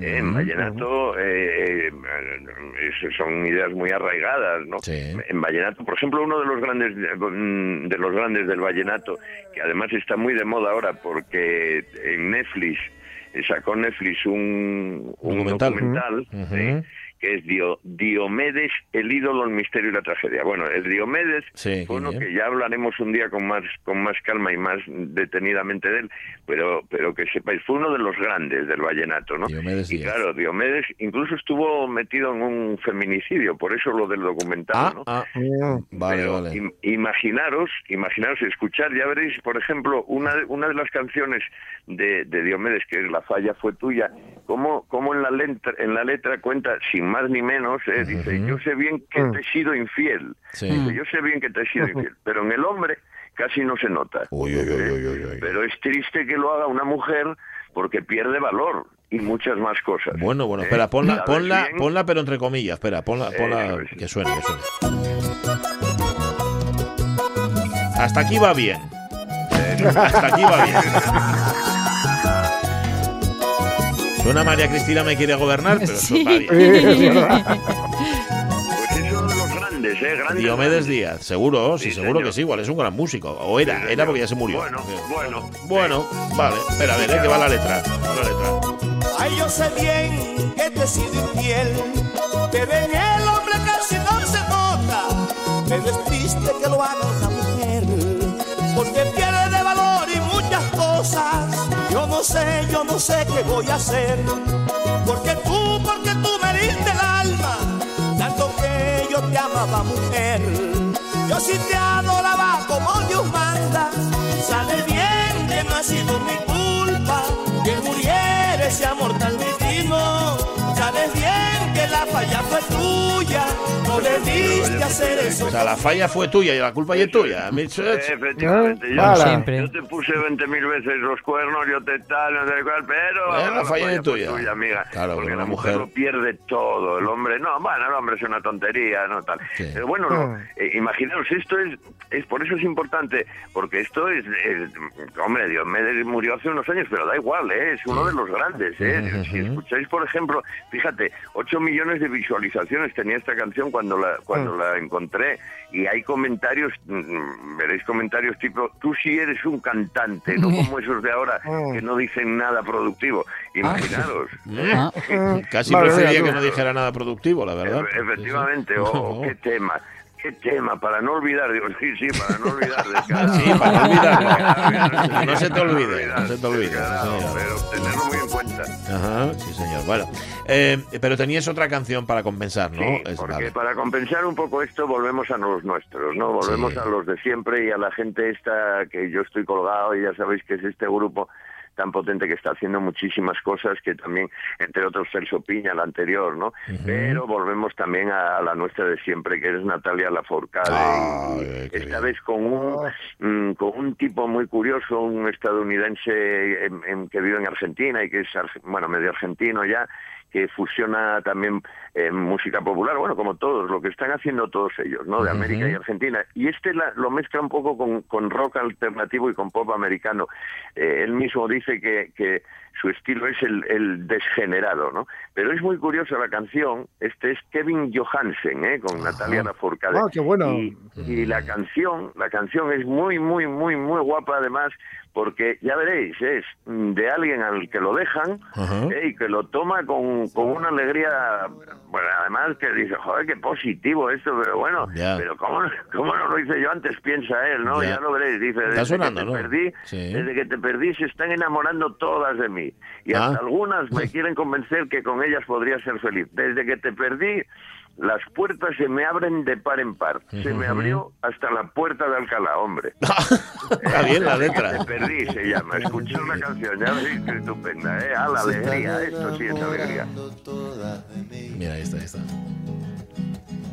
en Vallenato eh, eh, son ideas muy arraigadas, ¿no? Sí. En Vallenato, por ejemplo, uno de los grandes de los grandes del Vallenato, que además está muy de moda ahora porque en Netflix eh, sacó Netflix un, un Documental. documental, Ujú. ¿sí? Que es Dio- Diomedes, el ídolo, el misterio y la tragedia. Bueno, el Diomedes Sí, fue uno que ya hablaremos un día con más con más calma y más detenidamente de él, pero pero que sepáis, fue uno de los grandes del vallenato, ¿no? Diomedes y Díaz. claro, Diomedes incluso estuvo metido en un feminicidio, por eso lo del documental, Ah, ¿no? ah, Mm. vale, Pero vale. im- imaginaros, imaginaros, escuchar, ya veréis, por ejemplo, una, de- una de las canciones de, de Diomedes, que es La falla fue tuya, cómo, cómo en, la letra, en la letra cuenta, sin más ni menos, eh, dice, yo sé bien que te he sido infiel, Sí. Dice, yo sé bien que te he sido infiel, pero en el hombre casi no se nota. Uy, uy, uy, uy, uy, uy. Pero es triste que lo haga una mujer porque pierde valor y muchas más cosas. Bueno, bueno, ¿eh? espera, ponla, ¿Sabes ponla, bien? ponla, pero entre comillas, espera, ponla, ponla, Eso es. que suene, que suene. Hasta aquí va bien. Hasta aquí va bien. Suena María Cristina me quiere gobernar, pero eso Sí. va bien. Pues es uno de los grandes, ¿eh? Grandes, Diomedes grandes. Díaz, seguro, sí, Sí, seguro señor. que sí, igual es un gran músico. O era, Sí, era porque ya se murió. Bueno, bueno. Bueno, vale, espera, a ver, ¿eh? que va la letra. Va la letra. Ay, yo sé bien que te he sido infiel, pero en el hombre casi no se nota. Pero es triste que lo haga no sé qué voy a hacer, porque tú, porque tú me diste el alma, tanto que yo te amaba, mujer. Yo sí te adoraba como Dios manda, sabe bien que no ha sido mi culpa que muriera ese amor tan divino. Sabes bien la falla fue tuya, no debiste hacer eso. O sea, la falla fue tuya y la culpa ya es tuya. Me- Efectivamente, yo, Vale. Siempre. yo te puse 20.000 veces los cuernos, yo te tal, no sé cuál, pero Eh, la falla es fue tuya. amiga. Claro, porque la una mujer, mujer- lo pierde todo, el hombre, no, bueno, el hombre es una tontería, no tal. Sí. Pero bueno, lo- Mm. eh, imaginaos, esto es, es, por eso es importante, porque esto es, es- hombre, Dios me murió hace unos años, pero da igual, ¿eh? es uno de los grandes, ¿eh? Si escucháis, por ejemplo, fíjate, 8 millones de visualizaciones tenía esta canción cuando la, cuando la encontré, y hay comentarios, mm, veréis comentarios tipo, tú sí eres un cantante, no como esos de ahora que no dicen nada productivo. Imaginaros. Ah, Casi prefería que no dijera nada productivo, la verdad. Efe- Efectivamente, oh, qué tema. Qué tema, para no olvidar, digo, sí, sí, para no olvidar. Sí, para. Descarado, No se te olvide, olvidar, no se te olvide. Pero tenerlo muy en cuenta. Ajá, sí, señor. Bueno, eh, pero tenías otra canción para compensar, ¿no? Sí, porque vale. para compensar un poco esto volvemos a los nuestros, ¿no? Volvemos Sí. a los de siempre y a la gente esta que yo estoy colgado y ya sabéis que es este grupo tan potente que está haciendo muchísimas cosas que también, entre otros, Celso Piña, la anterior, ¿no? Pero volvemos también a, la nuestra de siempre, que es Natalia Lafourcade. Ay, y qué esta bien. vez con un, mm, con un tipo muy curioso, un estadounidense en- en- que vive en Argentina y que es, bueno, medio argentino ya, que fusiona también eh, música popular, bueno, como todos, lo que están haciendo todos ellos, ¿no? De América y Argentina. Y este la- lo mezcla un poco con, con rock alternativo y con pop americano. Eh, él mismo dice que, que su estilo es el, el desgenerado, ¿no? Pero es muy curiosa la canción, este es Kevin Johansen, ¿eh? Con Natalia Lafourcade. Ah, qué bueno. Y, y la canción, la canción es muy, muy, muy, muy guapa además, porque ya veréis, es mm, de alguien al que lo dejan eh, y que lo toma con, con una alegría, bueno, además que dice, joder, qué positivo esto, pero bueno, Ya. pero ¿cómo, ¿cómo no lo hice yo antes? Piensa él, ¿no? Ya. Ya, lo veréis, dice, desde sonando, que te ¿no? perdí, Sí. desde que te perdí se están enamorando todas de mí. Y Ah. hasta algunas me quieren convencer que con ellas podría ser feliz. Desde que te perdí, las puertas se me abren de par en par. Se me abrió hasta la puerta de Alcalá, hombre. Está bien la letra. Te perdí, se llama. Escuchar la canción, ya que estupenda, ¿eh? A la alegría, esto sí es alegría. Mira, ahí está, ahí está.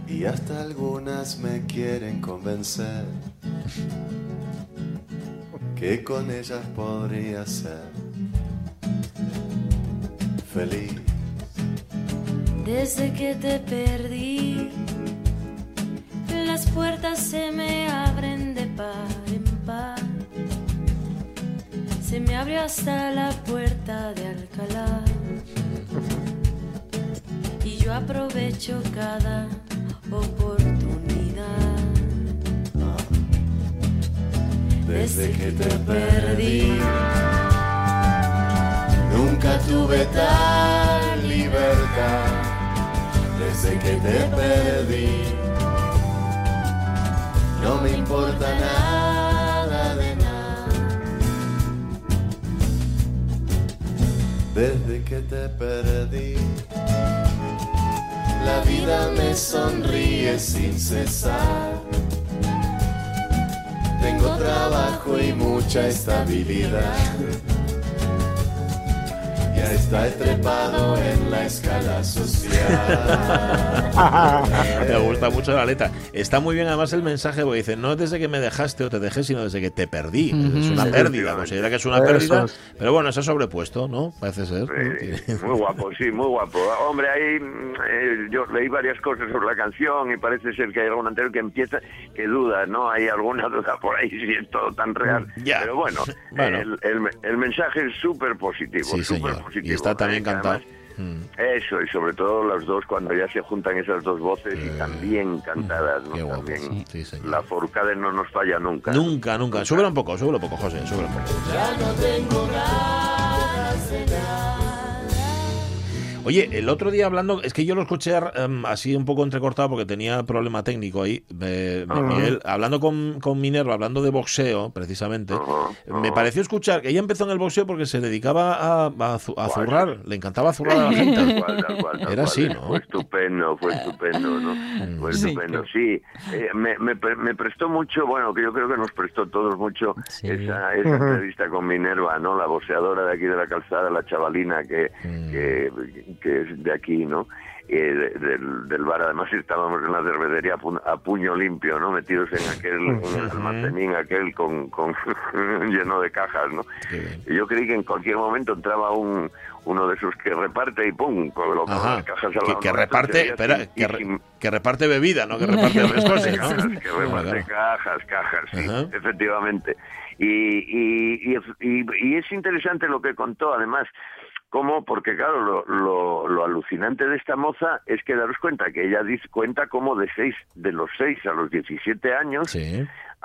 y hasta algunas me quieren convencer que con ellas podría ser feliz. Desde que te perdí, las puertas se me abren de par en par. Se me abrió hasta la puerta de Alcalá. Y yo aprovecho cada oportunidad. Desde que te perdí, nunca tuve tal libertad. Desde que te perdí, no me importa nada de nada. Desde que te perdí, la vida me sonríe sin cesar. Tengo trabajo y mucha estabilidad. Ya está trepado en la escala social. Me gusta mucho la letra. Está muy bien además el mensaje porque dice, no es desde que me dejaste o te dejé, sino desde que te perdí. Es una pérdida, considera que es una pérdida. Pero bueno, se ha sobrepuesto, ¿no? Parece ser. Sí, muy guapo, sí, muy guapo. Hombre, ahí mm, eh, yo leí varias cosas sobre la canción y parece ser que hay algún anterior que empieza, que duda, ¿no? Hay alguna duda por ahí si es todo tan real. Pero bueno, Bueno. El, el- el mensaje es súper positivo, Sí, súper señor. Positivo. Y está también ¿eh? Cantado. además- Eso, y sobre todo los dos, cuando ya se juntan esas dos voces Eh, y también cantadas, ¿no? También la Forcade no nos falla nunca. Nunca, nunca. Súbelo un poco, súbelo un poco, José, súbelo un poco. Ya no tengo ganas de nada. Oye, el otro día hablando, es que yo lo escuché em, así un poco entrecortado porque tenía problema técnico ahí. eh. Miguel, hablando con, con Minerva, hablando de boxeo, precisamente, me pareció escuchar que ella empezó en el boxeo porque se dedicaba a, a zu- a zurrar, le encantaba zurrar a la gente. Tal cual, tal cual, tal Era así, ¿no? Fue estupendo, fue estupendo, ¿no? Fue Sí, estupendo, sí. Eh, me, me, pre- me prestó mucho, bueno, que yo creo que nos prestó todos mucho esa, esa entrevista con Minerva, ¿no? La boxeadora de aquí de la calzada, la chavalina que, que, que es de aquí, ¿no? Eh, de- del, del bar, además estábamos en la cervecería a, pu- a puño limpio, ¿no? Metidos en aquel en el almacenín aquel con, con lleno de cajas, ¿no? Y yo creí que en cualquier momento entraba un uno de esos que reparte y pum, Ajá. las cajas al Que, lado que nuestro, reparte, sería espera, sin- que, re- que reparte bebida, no que reparte cosas, que reparte cajas, cajas, sí, efectivamente. Y, y, y, y- y es interesante lo que contó, además, cómo, porque claro, lo, lo, lo alucinante de esta moza es que daros cuenta que ella cuenta como de seis, de los 6 a los 17 años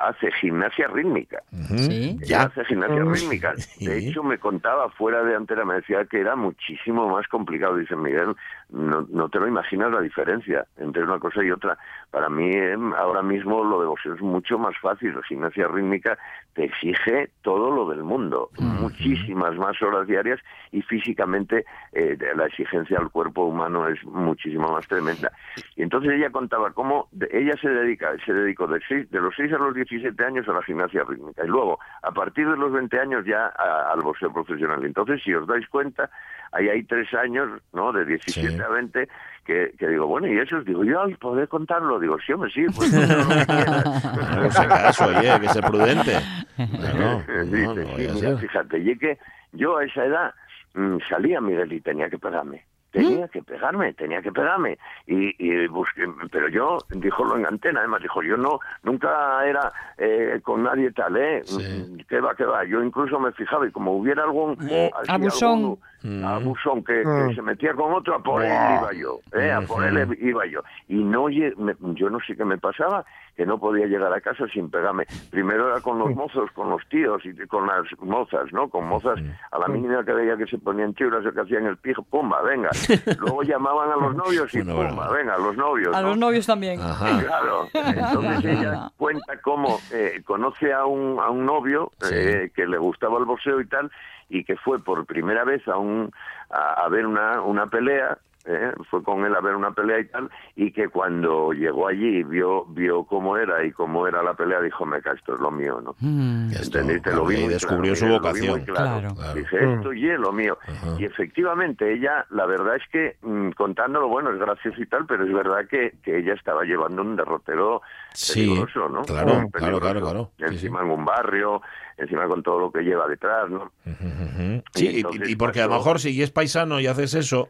hace gimnasia rítmica. Sí. Ya hace gimnasia rítmica. De hecho, me contaba fuera de antena, me decía que era muchísimo más complicado. Dice Miguel, no, no te lo imaginas la diferencia entre una cosa y otra. Para mí, eh, ahora mismo lo de boxeo es mucho más fácil. La gimnasia rítmica te exige todo lo del mundo, muchísimas más horas diarias y físicamente eh, la exigencia al cuerpo humano es muchísimo más tremenda. Y entonces ella contaba cómo ella se dedica, se dedicó de, seis, de los 6 a los 17 años a la gimnasia rítmica y luego a partir de los 20 años ya a- al boxeo profesional. Entonces, si os dais cuenta, ahí hay tres años, ¿no? De 17 a 20 que, que digo, bueno, y eso digo, yo al poder contarlo, digo, sí, hombre, sí, pues no. No hagas caso, oye, que sé prudente. Sí, no, sí, no sí, a mira, ser. fíjate, y que yo a esa edad mm, salía Miguel y tenía que pegarme. Tenía que pegarme, tenía que pegarme. Y, y busqué, pero yo, dijo en antena, además, dijo, yo no, nunca era eh, con nadie tal, ¿eh? Mm, ¿Qué va, qué va? Yo incluso me fijaba y como hubiera algún... así, abusón. abusón que, que Mm. se metía con otro, a por él iba yo, ¿eh? A por él iba yo. Y no, lle- me- yo no sé qué me pasaba, que no podía llegar a casa sin pegarme. Primero era con los mozos, con los tíos y con las mozas, ¿no? Con mozas, a la mínima que veía que se ponían chulas o que hacían el pijo, pumba, venga. Luego llamaban a los novios y pumba, venga, a los novios. A ¿no? los novios también. Claro. Entonces ella cuenta cómo eh, conoce a un, a un novio eh, que le gustaba el boxeo y tal, y que fue por primera vez a un a, a ver una, una pelea ¿eh? fue con él a ver una pelea y tal, y que cuando llegó allí vio vio cómo era y cómo era la pelea, dijo, me cae, esto es lo mío, ¿no? Mm. ¿Entendiste? Lo vi y descubrió claro, su Miguel, lo vi vocación. claro. Claro. Claro. Dije, esto y es lo mío. Y efectivamente, ella, la verdad es que, mm, contándolo, bueno, es gracioso y tal, pero es verdad que, que ella estaba llevando un derrotero Sí, peligroso, ¿no? claro, claro, claro, claro. Sí, sí. Encima en un barrio, encima con todo lo que lleva detrás, ¿no? Ujú. Sí, y- entonces y, porque a lo mejor si es paisano y haces eso,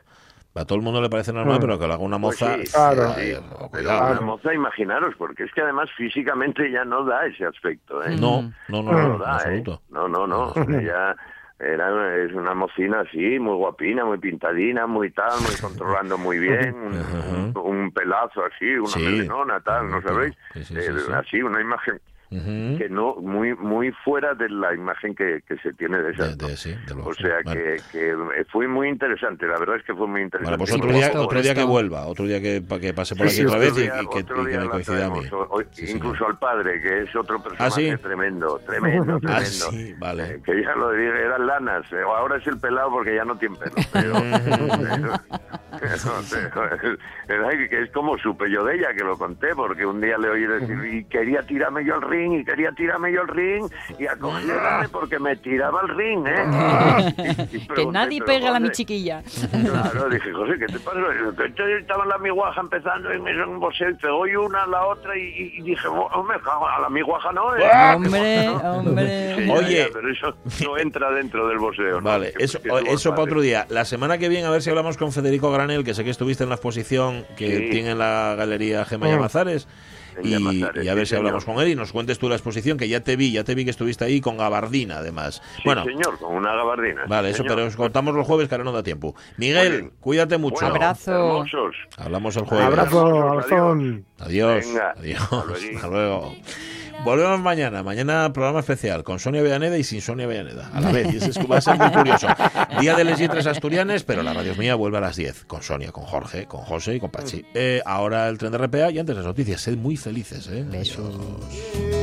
a todo el mundo le parece normal, Mm. pero que lo haga una Pues moza. sí, Claro. sí, pero cuidado. una moza, imaginaros, porque es que además físicamente ya no da ese aspecto, ¿eh? No, no, no, no no, lo en da, ¿eh? absoluto. No, no, no. Ella era, es una mocina así, muy guapina, muy pintadina, muy tal, muy controlando muy bien, un, un- un pelazo así, una Sí. melenona, tal, ¿no sabéis? sí, sí, Eh, sí, sí. Así, una imagen Que no, muy muy fuera de la imagen que, que se tiene de esas. De- de- sí, de lo- o sea vale. que, que fue muy interesante, la verdad es que fue muy interesante. Vale, pues otro día, presto, otro día que vuelva, otro día que, que pase por Sí, aquí sí, otra vez y, día- y que, y me la coincida a mí. O- Sí, incluso al padre, que es otro personaje sí? tremendo, tremendo, tremendo. Ah, sí, vale. Eh, que ya lo dije, eran lanas. eh, ahora es el pelado porque ya no tiene pelo. Pero, pero es que es como supe yo de ella, que lo conté, porque un día le oí decir, y quería tirarme yo al ring, y quería tirarme yo al ring, y acogerme porque me tiraba al ring, ¿eh? Y- y Que pregunté, nadie "Pero, pegue a la mi chiquilla. Claro, dije, José, ¿qué te pasa? Que entonces estaba la mi guaja empezando y me hizo un boxeo y pegó y una a la otra y, y dije, oh, cago, a la mi guaja no, ¿eh? Hombre, hombre. Sí, Oye. ya, pero eso no entra dentro del boxeo. ¿no? Vale, Que- eso, que eso para otro día. La semana que viene, a ver si hablamos con Federico Granel, que sé que estuviste en la exposición que Sí. tiene en la galería Gema Mm. Llamazares. En Y, y a ver sí, si hablamos señor. con él y nos cuentes tú la exposición, que ya te vi, ya te vi que estuviste ahí con gabardina, además. Sí, bueno, señor, con una gabardina. vale, sí, eso, señor. pero os contamos los jueves, que ahora no da tiempo. Miguel, bien. cuídate mucho. Bueno, Abrazo. hermosos. Hablamos el jueves. Abrazo, Adiós. abrazón. Adiós. Venga, Adiós. hasta luego. Volvemos mañana. Mañana programa especial con Sonia Villaneda y sin Sonia Villaneda. A la vez. Y ese es- va a ser muy curioso. Día de les Lletres Asturianes, pero la radio mía vuelve a las 10. Con Sonia, con Jorge, con José y con Pachi. Eh, ahora el tren de RPA y antes las noticias. Sed muy felices. ¿eh? Besos. Adiós.